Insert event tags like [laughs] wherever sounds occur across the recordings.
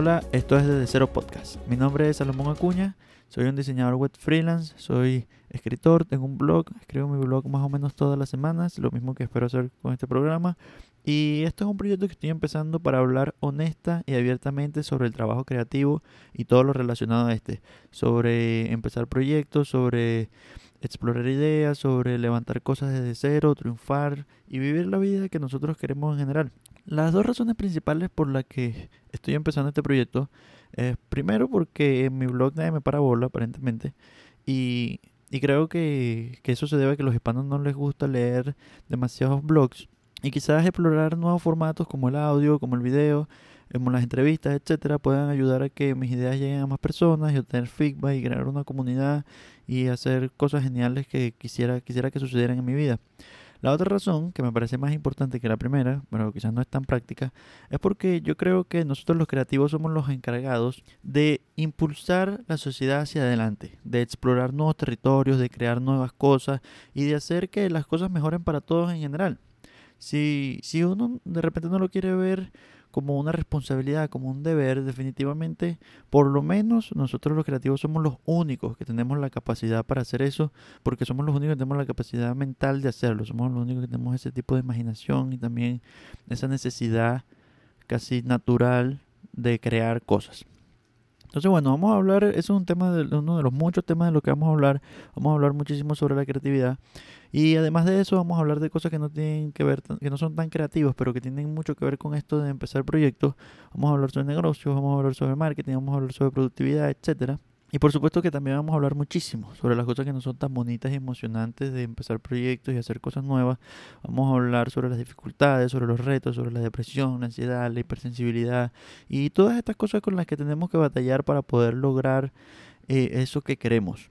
Hola, esto es Desde Cero Podcast. Mi nombre es Salomón Acuña, soy un diseñador web freelance, soy escritor, tengo un blog, escribo mi blog más o menos todas las semanas, lo mismo que espero hacer con este programa. Y esto es un proyecto que estoy empezando para hablar honesta y abiertamente sobre el trabajo creativo y todo lo relacionado a este, sobre empezar proyectos, sobre explorar ideas, sobre levantar cosas desde cero, triunfar y vivir la vida que nosotros queremos en general. Las dos razones principales por las que estoy empezando este proyecto es primero porque en mi blog nadie me para bola aparentemente y, y creo que, que, eso se debe a que los hispanos no les gusta leer demasiados blogs y quizás explorar nuevos formatos como el audio, como el video, como las entrevistas, etcétera, puedan ayudar a que mis ideas lleguen a más personas y obtener feedback y crear una comunidad y hacer cosas geniales que quisiera, quisiera que sucedieran en mi vida. La otra razón, que me parece más importante que la primera, pero quizás no es tan práctica, es porque yo creo que nosotros los creativos somos los encargados de impulsar la sociedad hacia adelante, de explorar nuevos territorios, de crear nuevas cosas y de hacer que las cosas mejoren para todos en general. Si, si uno de repente no lo quiere ver como una responsabilidad, como un deber, definitivamente, por lo menos nosotros los creativos somos los únicos que tenemos la capacidad para hacer eso, porque somos los únicos que tenemos la capacidad mental de hacerlo, somos los únicos que tenemos ese tipo de imaginación y también esa necesidad casi natural de crear cosas. Entonces, bueno, vamos a hablar, eso es un tema de uno de los muchos temas de los que vamos a hablar. Vamos a hablar muchísimo sobre la creatividad. Y además de eso, vamos a hablar de cosas que no tienen que ver, que no son tan creativos, pero que tienen mucho que ver con esto de empezar proyectos. Vamos a hablar sobre negocios, vamos a hablar sobre marketing, vamos a hablar sobre productividad, etcétera. Y por supuesto que también vamos a hablar muchísimo sobre las cosas que no son tan bonitas y emocionantes de empezar proyectos y hacer cosas nuevas. Vamos a hablar sobre las dificultades, sobre los retos, sobre la depresión, la ansiedad, la hipersensibilidad y todas estas cosas con las que tenemos que batallar para poder lograr eh, eso que queremos.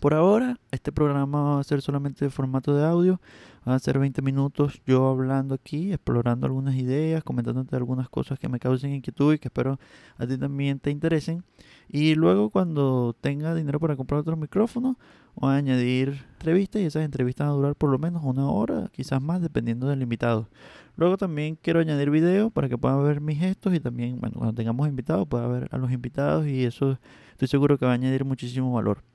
Por ahora, este programa va a ser solamente de formato de audio. Va a ser 20 minutos yo hablando aquí, explorando algunas ideas, comentándote algunas cosas que me causen inquietud y que espero a ti también te interesen. Y luego cuando tenga dinero para comprar otro micrófono, voy a añadir entrevistas y esas entrevistas van a durar por lo menos una hora, quizás más, dependiendo del invitado. Luego también quiero añadir videos para que puedan ver mis gestos y también, bueno, cuando tengamos invitados, pueda ver a los invitados y eso estoy seguro que va a añadir muchísimo valor.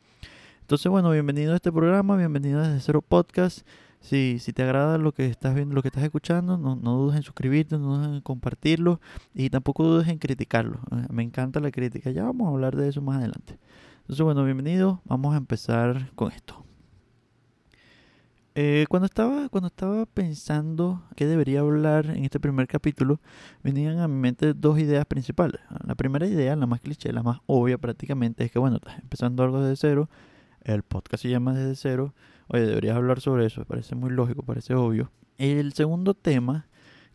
Entonces, bueno, bienvenido a este programa, bienvenido a Desde Cero Podcast. Si, si te agrada lo que estás viendo, lo que estás escuchando, no, no dudes en suscribirte, no dudes en compartirlo y tampoco dudes en criticarlo. Eh, me encanta la crítica, ya vamos a hablar de eso más adelante. Entonces, bueno, bienvenido, vamos a empezar con esto. Eh, cuando, estaba, cuando estaba pensando qué debería hablar en este primer capítulo, venían a mi mente dos ideas principales. La primera idea, la más cliché, la más obvia prácticamente, es que, bueno, estás empezando algo desde cero, el podcast se llama Desde Cero. Oye, deberías hablar sobre eso, parece muy lógico, parece obvio. El segundo tema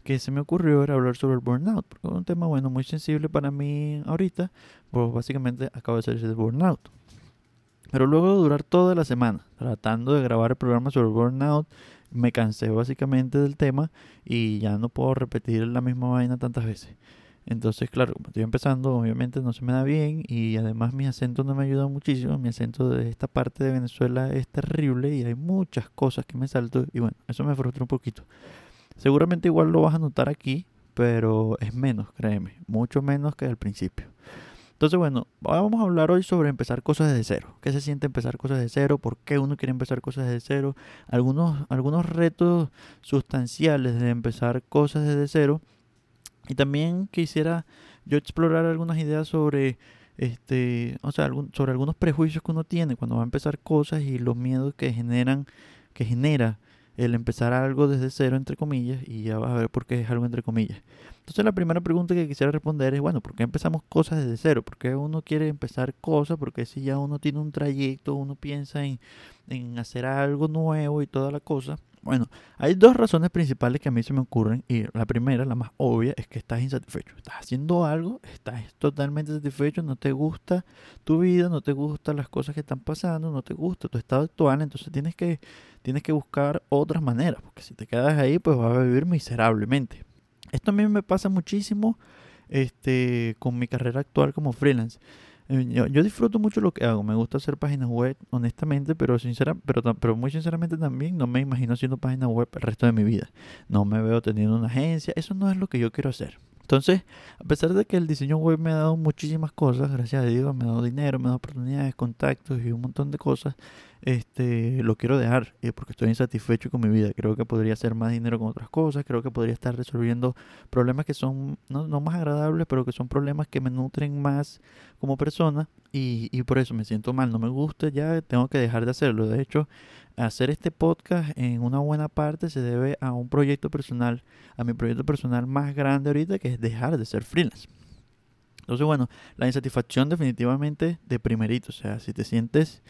que se me ocurrió era hablar sobre el burnout, porque es un tema, bueno, muy sensible para mí ahorita, pues básicamente acabo de salir de burnout. Pero luego de durar toda la semana tratando de grabar el programa sobre el burnout, me cansé básicamente del tema y ya no puedo repetir la misma vaina tantas veces. Entonces, claro, como estoy empezando, obviamente no se me da bien y además mi acento no me ayuda muchísimo. Mi acento de esta parte de Venezuela es terrible y hay muchas cosas que me salto y bueno, eso me frustra un poquito. Seguramente igual lo vas a notar aquí, pero es menos, créeme, mucho menos que al principio. Entonces, bueno, vamos a hablar hoy sobre empezar cosas desde cero. ¿Qué se siente empezar cosas desde cero? ¿Por qué uno quiere empezar cosas desde cero? Algunos, algunos retos sustanciales de empezar cosas desde cero y también quisiera yo explorar algunas ideas sobre este, o sea, sobre algunos prejuicios que uno tiene cuando va a empezar cosas y los miedos que generan, que genera el empezar algo desde cero, entre comillas, y ya vas a ver por qué es algo entre comillas. Entonces la primera pregunta que quisiera responder es, bueno, ¿por qué empezamos cosas desde cero? ¿Por qué uno quiere empezar cosas? Porque si ya uno tiene un trayecto, uno piensa en, en hacer algo nuevo y toda la cosa, bueno, hay dos razones principales que a mí se me ocurren y la primera, la más obvia, es que estás insatisfecho. Estás haciendo algo, estás totalmente satisfecho, no te gusta tu vida, no te gustan las cosas que están pasando, no te gusta tu estado actual, entonces tienes que, tienes que buscar otras maneras, porque si te quedas ahí, pues vas a vivir miserablemente. Esto a mí me pasa muchísimo este, con mi carrera actual como freelance. Eh, yo, disfruto mucho lo que hago, me gusta hacer páginas web, honestamente, pero, sincera, pero, pero muy sinceramente también no me imagino haciendo páginas web el resto de mi vida. No me veo teniendo una agencia, eso no es lo que yo quiero hacer. Entonces, a pesar de que el diseño web me ha dado muchísimas cosas, gracias a Dios, me ha dado dinero, me ha dado oportunidades, contactos y un montón de cosas, este, lo quiero dejar eh, porque estoy insatisfecho con mi vida. Creo que podría hacer más dinero con otras cosas, creo que podría estar resolviendo problemas que son no, no más agradables, pero que son problemas que me nutren más como persona y, y por eso me siento mal, no me gusta, ya tengo que dejar de hacerlo. De hecho, hacer este podcast en una buena parte se debe a un proyecto personal, a mi proyecto personal más grande ahorita, que es dejar de ser freelance. Entonces, bueno, la insatisfacción definitivamente de primerito, o sea, si te sientes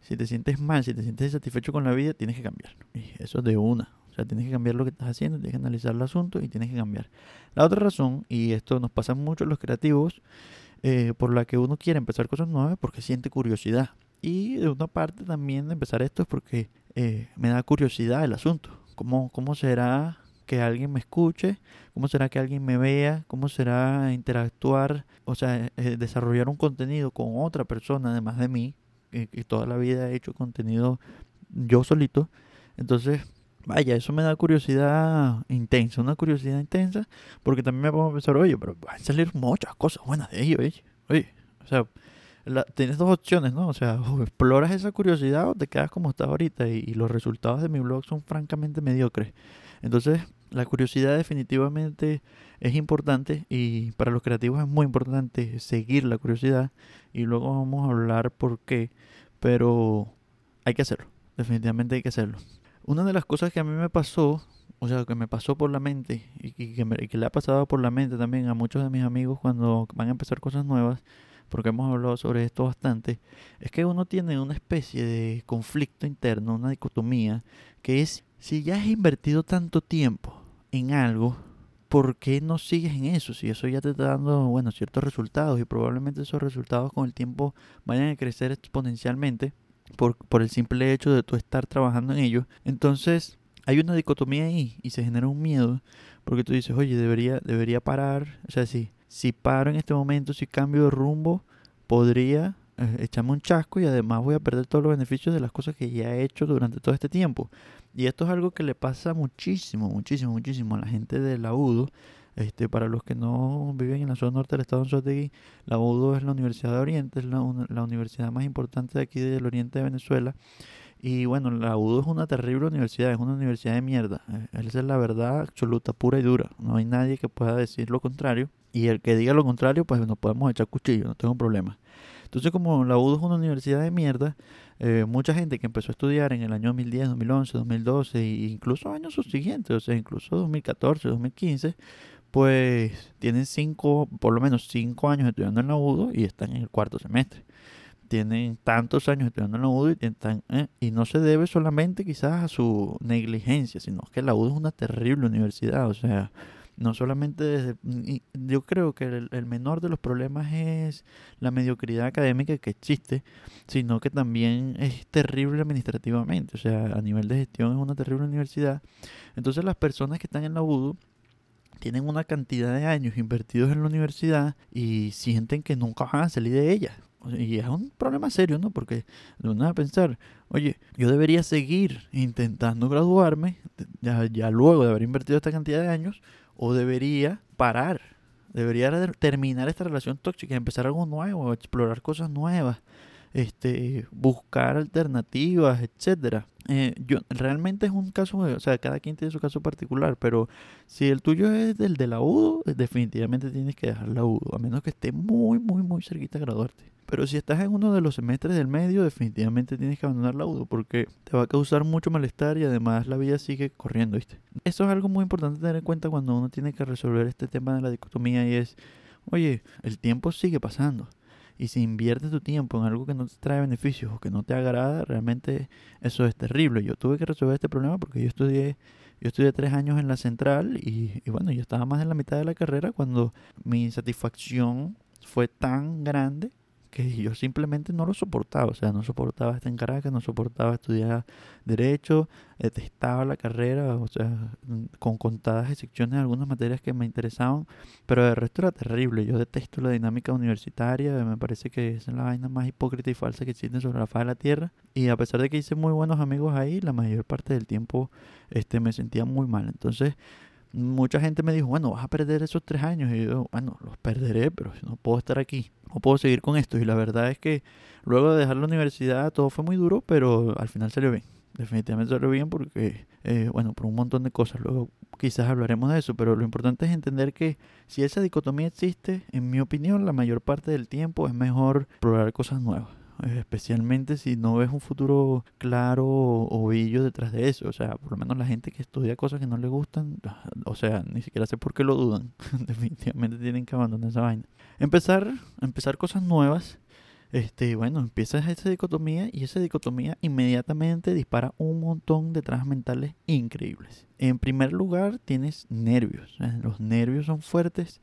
si te sientes mal, si te sientes insatisfecho con la vida, tienes que cambiar. Y eso es de una. O sea, tienes que cambiar lo que estás haciendo, tienes que analizar el asunto y tienes que cambiar. La otra razón, y esto nos pasa mucho a los creativos, eh, por la que uno quiere empezar cosas nuevas, porque siente curiosidad. Y de una parte también de empezar esto es porque eh, me da curiosidad el asunto. ¿Cómo, ¿Cómo será que alguien me escuche? ¿Cómo será que alguien me vea? ¿Cómo será interactuar? O sea, eh, desarrollar un contenido con otra persona además de mí, que, toda la vida he hecho contenido yo solito. Entonces, vaya, eso me da curiosidad intensa, una curiosidad intensa, porque también me pongo a pensar, oye, pero van a salir muchas cosas buenas de ello, oye, oye, o sea tienes dos opciones, ¿no? O sea, o exploras esa curiosidad o te quedas como estás ahorita y, y, los resultados de mi blog son francamente mediocres. Entonces, la curiosidad definitivamente es importante y para los creativos es muy importante seguir la curiosidad y luego vamos a hablar por qué, pero hay que hacerlo, definitivamente hay que hacerlo. Una de las cosas que a mí me pasó, o sea, que me pasó por la mente y que, que le ha pasado por la mente también a muchos de mis amigos cuando van a empezar cosas nuevas, porque hemos hablado sobre esto bastante, es que uno tiene una especie de conflicto interno, una dicotomía, que es si ya has invertido tanto tiempo en algo, ¿por qué no sigues en eso? Si eso ya te está dando, bueno, ciertos resultados y probablemente esos resultados con el tiempo vayan a crecer exponencialmente por, por el simple hecho de tú estar trabajando en ello. Entonces, hay una dicotomía ahí y se genera un miedo porque tú dices, oye, debería, debería parar, o sea, sí, si paro en este momento, si cambio de rumbo, podría eh, echarme un chasco y además voy a perder todos los beneficios de las cosas que ya he hecho durante todo este tiempo. Y esto es algo que le pasa muchísimo, muchísimo, muchísimo a la gente de la UDO. Este, para los que no viven en la zona norte del estado de Anzoátegui, la UDO es la Universidad de Oriente, es la, la universidad más importante de aquí del oriente de Venezuela. Y bueno, la UDO es una terrible universidad, es una universidad de mierda. Eh, esa es la verdad absoluta, pura y dura. No hay nadie que pueda decir lo contrario. Y el que diga lo contrario, pues nos podemos echar cuchillo, no tengo problema. Entonces, como la UDO es una universidad de mierda, eh, mucha gente que empezó a estudiar en el año 2010, 2011, 2012 e incluso años subsiguientes, o sea, incluso 2014, 2015, pues tienen cinco, por lo menos cinco años estudiando en la UDO y están en el cuarto semestre. Tienen tantos años estudiando en la UDO y, están, eh, y no se debe solamente quizás a su negligencia, sino que la UDO es una terrible universidad, o sea, no solamente desde... Yo creo que el, menor de los problemas es la mediocridad académica que existe, sino que también es terrible administrativamente. O sea, a nivel de gestión es una terrible universidad. Entonces las personas que están en la UDO tienen una cantidad de años invertidos en la universidad y sienten que nunca van a salir de ella. Y es un problema serio, ¿no? Porque uno va a pensar, oye, yo debería seguir intentando graduarme, ya, ya luego de haber invertido esta cantidad de años, o debería parar, debería terminar esta relación tóxica, empezar algo nuevo, explorar cosas nuevas, este, buscar alternativas, etcétera. Eh, yo realmente es un caso, o sea, cada quien tiene su caso particular, pero si el tuyo es el de la UDO, definitivamente tienes que dejar la UDO, a menos que esté muy, muy, muy cerquita de graduarte. Pero si estás en uno de los semestres del medio, definitivamente tienes que abandonar la UDO porque te va a causar mucho malestar y además la vida sigue corriendo, ¿viste? Eso es algo muy importante tener en cuenta cuando uno tiene que resolver este tema de la dicotomía y es, oye, el tiempo sigue pasando. Y si inviertes tu tiempo en algo que no te trae beneficios o que no te agrada, realmente eso es terrible. Yo tuve que resolver este problema porque yo estudié, yo estudié tres años en la central y, y bueno, yo estaba más en la mitad de la carrera cuando mi insatisfacción fue tan grande que yo simplemente no lo soportaba, o sea, no soportaba estar en Caracas, no soportaba estudiar derecho, detestaba la carrera, o sea, con contadas excepciones algunas materias que me interesaban, pero el resto era terrible, yo detesto la dinámica universitaria, me parece que es la vaina más hipócrita y falsa que existe sobre la faz de la tierra, y a pesar de que hice muy buenos amigos ahí, la mayor parte del tiempo este, me sentía muy mal, entonces mucha gente me dijo, bueno, vas a perder esos tres años. Y yo, bueno, los perderé, pero no puedo estar aquí, no puedo seguir con esto. Y la verdad es que luego de dejar la universidad todo fue muy duro, pero al final salió bien. Definitivamente salió bien porque, eh, bueno, por un montón de cosas. Luego quizás hablaremos de eso, pero lo importante es entender que si esa dicotomía existe, en mi opinión, la mayor parte del tiempo es mejor probar cosas nuevas especialmente si no ves un futuro claro o, bello detrás de eso. O sea, por lo menos la gente que estudia cosas que no le gustan, o sea, ni siquiera sé por qué lo dudan. [laughs] Definitivamente tienen que abandonar esa vaina. Empezar, empezar cosas nuevas. Este, bueno, empiezas esa dicotomía y esa dicotomía inmediatamente dispara un montón de trabas mentales increíbles. En primer lugar, tienes nervios. Los nervios son fuertes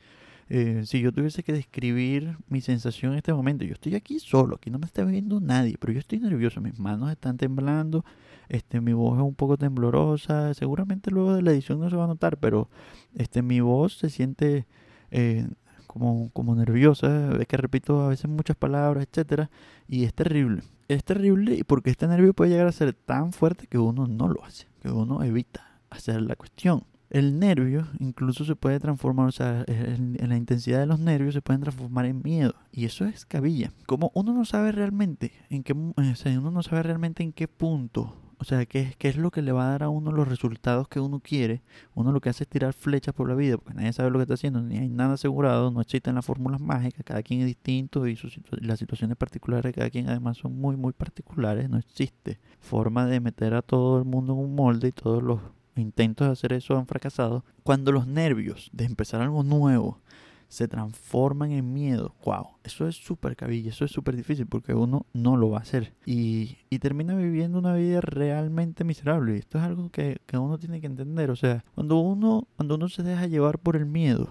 eh, si yo tuviese que describir mi sensación en este momento, yo estoy aquí solo, aquí no me está viendo nadie, pero yo estoy nervioso, mis manos están temblando, este, mi voz es un poco temblorosa, seguramente luego de la edición no se va a notar, pero este, mi voz se siente eh, como, como nerviosa, ve que repito a veces muchas palabras, etcétera, y es terrible. Es terrible porque este nervio puede llegar a ser tan fuerte que uno no lo hace, que uno evita hacer la cuestión el nervio incluso se puede transformar, o sea, en, la intensidad de los nervios se pueden transformar en miedo. Y eso es cabilla. Como uno no sabe realmente en qué, o sea, uno no sabe realmente en qué punto, o sea, qué, qué es lo que le va a dar a uno los resultados que uno quiere. Uno lo que hace es tirar flechas por la vida, porque nadie sabe lo que está haciendo, ni hay nada asegurado, no existen las fórmulas mágicas, cada quien es distinto y las situaciones particulares de cada quien además son muy, muy particulares. No existe forma de meter a todo el mundo en un molde y todos los intentos de hacer eso han fracasado. Cuando los nervios de empezar algo nuevo se transforman en miedo, wow, eso es súper cabilla, eso es súper difícil porque uno no lo va a hacer y, y, termina viviendo una vida realmente miserable. Y esto es algo que, que uno tiene que entender, o sea, cuando uno, cuando uno se deja llevar por el miedo,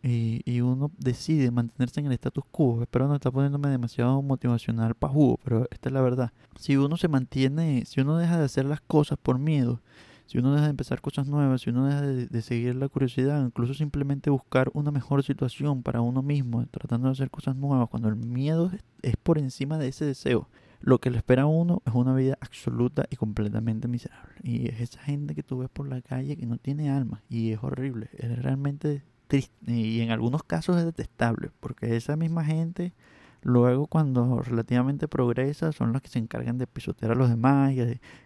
y, y, uno decide mantenerse en el status quo. Espero no estar poniéndome demasiado motivacional para jugo, pero esta es la verdad. Si uno se mantiene, si uno deja de hacer las cosas por miedo, si uno deja de empezar cosas nuevas, si uno deja de, seguir la curiosidad, incluso simplemente buscar una mejor situación para uno mismo, tratando de hacer cosas nuevas, cuando el miedo es por encima de ese deseo, lo que le espera a uno es una vida absoluta y completamente miserable. Y es esa gente que tú ves por la calle que no tiene alma y es horrible, es realmente triste y en algunos casos es detestable, porque esa misma gente Luego, cuando relativamente progresa, son los que se encargan de pisotear a los demás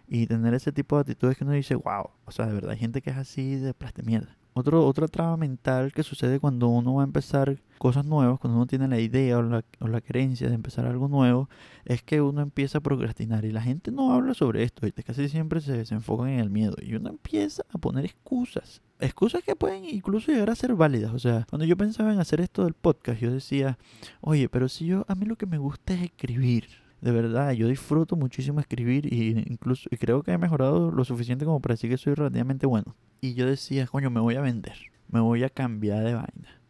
y, tener ese tipo de actitudes que uno dice, wow, o sea, de verdad hay gente que es así de plaste mierda. Otro, otra traba mental que sucede cuando uno va a empezar cosas nuevas, cuando uno tiene la idea o la, o la creencia de empezar algo nuevo, es que uno empieza a procrastinar. Y la gente no habla sobre esto, casi siempre se, se enfocan en el miedo. Y uno empieza a poner excusas. Excusas que pueden incluso llegar a ser válidas. O sea, cuando yo pensaba en hacer esto del podcast, yo decía, oye, pero si yo, a mí lo que me gusta es escribir de verdad, yo disfruto muchísimo escribir y incluso y creo que he mejorado lo suficiente como para decir que soy relativamente bueno. Y yo decía, coño, me voy a vender, me voy a cambiar de vaina.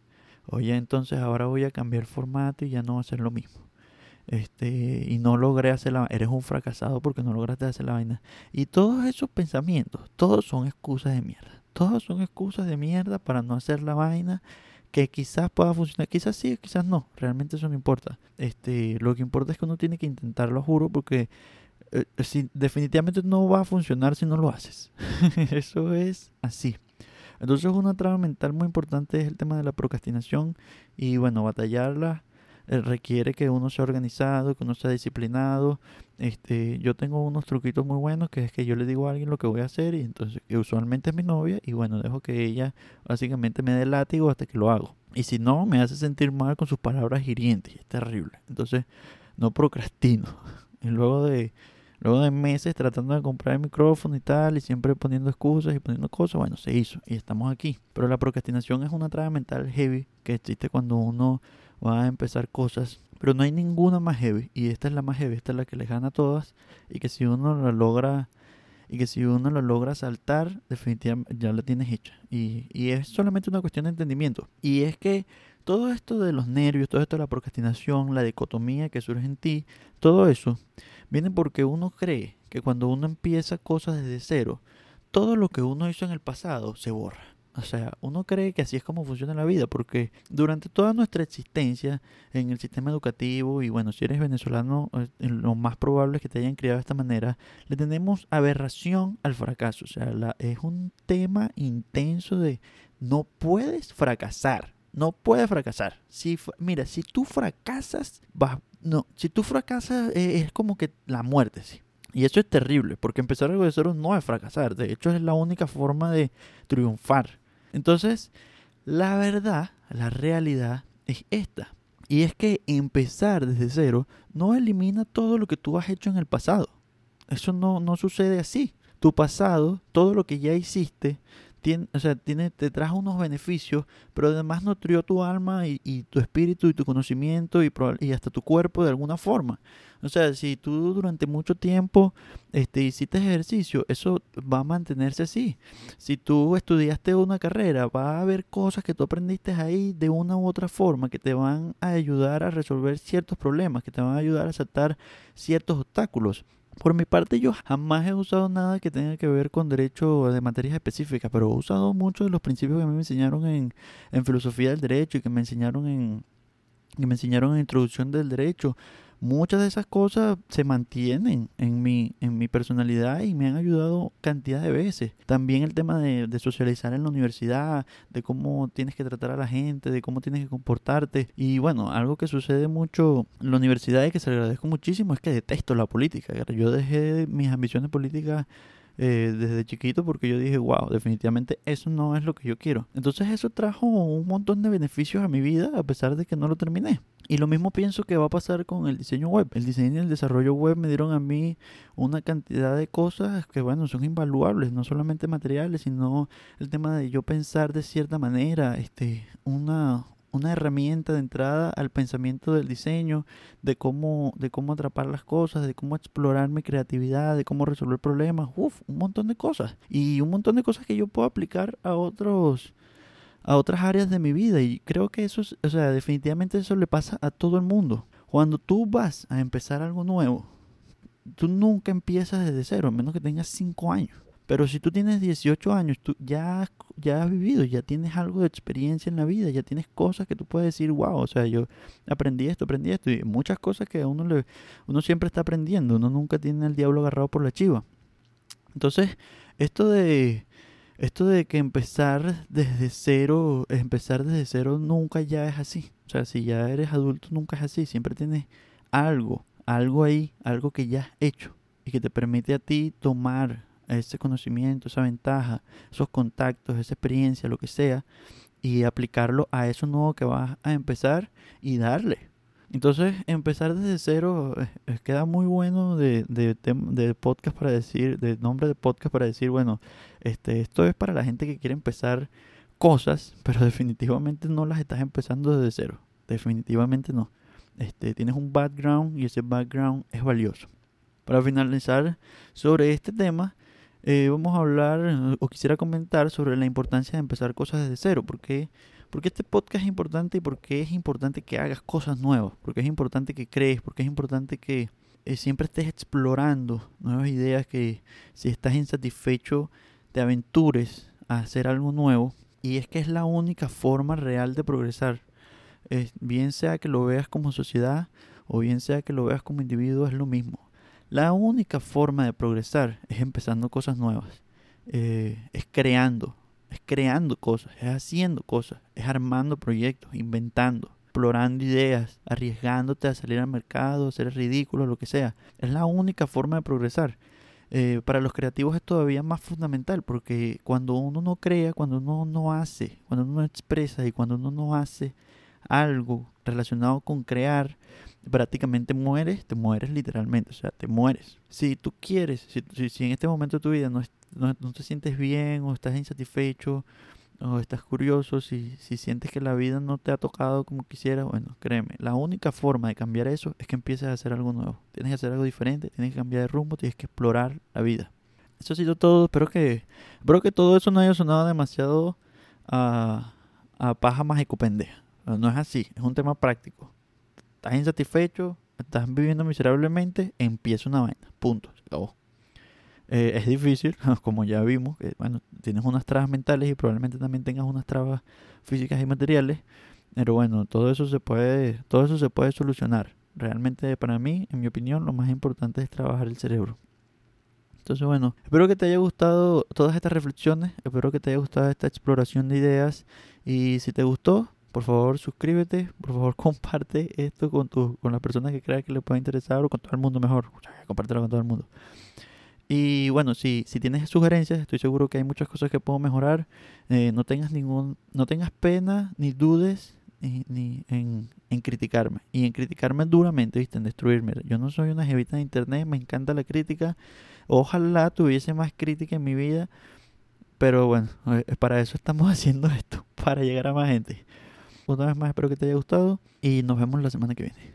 Oye, entonces ahora voy a cambiar formato y ya no va a ser lo mismo. Este, y no logré hacer la eres un fracasado porque no lograste hacer la vaina. Y todos esos pensamientos, todos son excusas de mierda. Todos son excusas de mierda para no hacer la vaina que quizás pueda funcionar, quizás sí, quizás no, realmente eso no importa. Este, lo que importa es que uno tiene que intentarlo, juro, porque eh, si, definitivamente no va a funcionar si no lo haces. [laughs] eso es así. Entonces una trama mental muy importante es el tema de la procrastinación y bueno, batallarla eh, requiere que uno sea organizado, que uno sea disciplinado. Este, yo tengo unos truquitos muy buenos que es que yo le digo a alguien lo que voy a hacer y entonces usualmente es mi novia y bueno, dejo que ella básicamente me dé látigo hasta que lo hago. Y si no, me hace sentir mal con sus palabras hirientes, es terrible. Entonces, no procrastino. [laughs] Y luego de luego de meses tratando de comprar el micrófono y tal y siempre poniendo excusas y poniendo cosas, bueno, se hizo y estamos aquí. Pero la procrastinación es una traba mental heavy que existe cuando uno va a empezar cosas, pero no hay ninguna más heavy y esta es la más heavy, esta es la que le gana a todas y que si uno la logra y que si uno la logra saltar, definitivamente ya la tienes hecha. Y, y es solamente una cuestión de entendimiento. Y es que todo esto de los nervios, todo esto de la procrastinación, la dicotomía que surge en ti, todo eso viene porque uno cree que cuando uno empieza cosas desde cero, todo lo que uno hizo en el pasado se borra. O sea, uno cree que así es como funciona la vida, porque durante toda nuestra existencia en el sistema educativo, y bueno, si eres venezolano, eh, lo más probable es que te hayan criado de esta manera, le tenemos aberración al fracaso. O sea, la, es un tema intenso de no puedes fracasar. No puedes fracasar. Si, mira, si tú fracasas, vas, no, si tú fracasas eh, es como que la muerte, sí. Y eso es terrible, porque empezar algo de cero no es fracasar. De hecho, es la única forma de triunfar. Entonces, la verdad, la realidad es esta. Y es que empezar desde cero no elimina todo lo que tú has hecho en el pasado. Eso no, no sucede así. Tu pasado, todo lo que ya hiciste, tiene, o sea, te trajo unos beneficios, pero además nutrió tu alma y, tu espíritu y tu conocimiento y, y, hasta tu cuerpo de alguna forma. O sea, si tú durante mucho tiempo este, hiciste ejercicio, eso va a mantenerse así. Si tú estudiaste una carrera, va a haber cosas que tú aprendiste ahí de una u otra forma que te van a ayudar a resolver ciertos problemas, que te van a ayudar a saltar ciertos obstáculos. Por mi parte, yo jamás he usado nada que tenga que ver con derecho de materias específicas, pero he usado muchos de los principios que a mí me enseñaron en, en filosofía del derecho y que me enseñaron en, que me enseñaron en introducción del derecho muchas de esas cosas se mantienen en mi, en mi personalidad y me han ayudado cantidad de veces. También el tema de, de, socializar en la universidad, de cómo tienes que tratar a la gente, de cómo tienes que comportarte. Y bueno, algo que sucede mucho en la universidad y que se le agradezco muchísimo es que detesto la política. Yo dejé mis ambiciones políticas eh, desde chiquito porque yo dije, wow, definitivamente eso no es lo que yo quiero. Entonces eso trajo un montón de beneficios a mi vida a pesar de que no lo terminé. Y lo mismo pienso que va a pasar con el diseño web. El diseño y el desarrollo web me dieron a mí una cantidad de cosas que, bueno, son invaluables, no solamente materiales, sino el tema de yo pensar de cierta manera, este, una, una herramienta de entrada al pensamiento del diseño, de cómo, de cómo atrapar las cosas, de cómo explorar mi creatividad, de cómo resolver problemas, uff, un montón de cosas. Y un montón de cosas que yo puedo aplicar a otros a otras áreas de mi vida y creo que eso, o sea, definitivamente eso le pasa a todo el mundo. Cuando tú vas a empezar algo nuevo, tú nunca empiezas desde cero, a menos que tengas 5 años. Pero si tú tienes 18 años, tú ya, ya has vivido, ya tienes algo de experiencia en la vida, ya tienes cosas que tú puedes decir, wow, o sea, yo aprendí esto, aprendí esto, y muchas cosas que uno, le, uno siempre está aprendiendo, uno nunca tiene el diablo agarrado por la chiva. Entonces, esto de, esto de que empezar desde cero, empezar desde cero nunca ya es así. O sea, si ya eres adulto nunca es así, siempre tienes algo, algo ahí, algo que ya has hecho y que te permite a ti tomar ese conocimiento, esa ventaja, esos contactos, esa experiencia, lo que sea, y aplicarlo a eso nuevo que vas a empezar y darle. Entonces, empezar desde cero eh, queda muy bueno de, de, de, podcast para decir, de nombre de podcast para decir, bueno, este, esto es para la gente que quiere empezar cosas, pero [laughs] definitivamente no las estás empezando desde cero. Definitivamente no. Este, tienes un background y ese background es valioso. Para finalizar sobre este tema, eh, vamos a hablar o quisiera comentar sobre la importancia de empezar cosas desde cero. Porque, porque este podcast es importante y porque es importante que hagas cosas nuevas. Porque es importante que crees, porque es importante que eh, siempre estés explorando nuevas ideas. Que si estás insatisfecho, te aventures a hacer algo nuevo. Y es que es la única forma real de progresar. bien sea que lo veas como sociedad o bien sea que lo veas como individuo, es lo mismo la única forma de progresar es empezando cosas nuevas, eh, es creando, es creando cosas, es haciendo cosas, es armando proyectos, inventando, explorando ideas, arriesgándote a salir al mercado, ser ridículo, lo que sea. Es la única forma de progresar. Eh, para los creativos es todavía más fundamental porque cuando uno no crea, cuando uno no hace, cuando uno no expresa y cuando uno no hace algo relacionado con crear, prácticamente mueres, te mueres literalmente, o sea, te mueres. Si tú quieres, si, si, en este momento de tu vida no, no, te sientes bien o estás insatisfecho o estás curioso, si, si sientes que la vida no te ha tocado como quisieras, bueno, créeme, la única forma de cambiar eso es que empieces a hacer algo nuevo. Tienes que hacer algo diferente, tienes que cambiar de rumbo, tienes que explorar la vida. Eso ha sido todo, espero que, espero que todo eso no haya sonado demasiado a, a paja mágico pendeja. No es así, es un tema práctico estás insatisfecho, estás viviendo miserablemente, empieza una vaina. Punto. Eh, es difícil, [laughs] como ya vimos, que bueno, tienes unas trabas mentales y probablemente también tengas unas trabas físicas y materiales, pero bueno, todo eso se puede, todo eso se puede solucionar. Realmente para mí, en mi opinión, lo más importante es trabajar el cerebro. Entonces, bueno, espero que te haya gustado todas estas reflexiones, espero que te haya gustado esta exploración de ideas y si te gustó, por favor suscríbete, por favor [laughs] comparte esto con, tu, con las personas que creas que le pueda interesar o con todo el mundo mejor, compártelo con todo el mundo. Y bueno, si, si tienes sugerencias, estoy seguro que hay muchas cosas que puedo mejorar. Eh, no tengas ningún, no tengas pena ni dudes ni, en, en, criticarme. Y en criticarme duramente, ¿viste? En destruirme. Yo no soy una jevita de internet, me encanta la crítica. Ojalá tuviese más crítica en mi vida. Pero bueno, eh, para eso estamos [laughs] haciendo esto, para llegar a más gente. Una vez más espero que te haya gustado y nos vemos la semana que viene.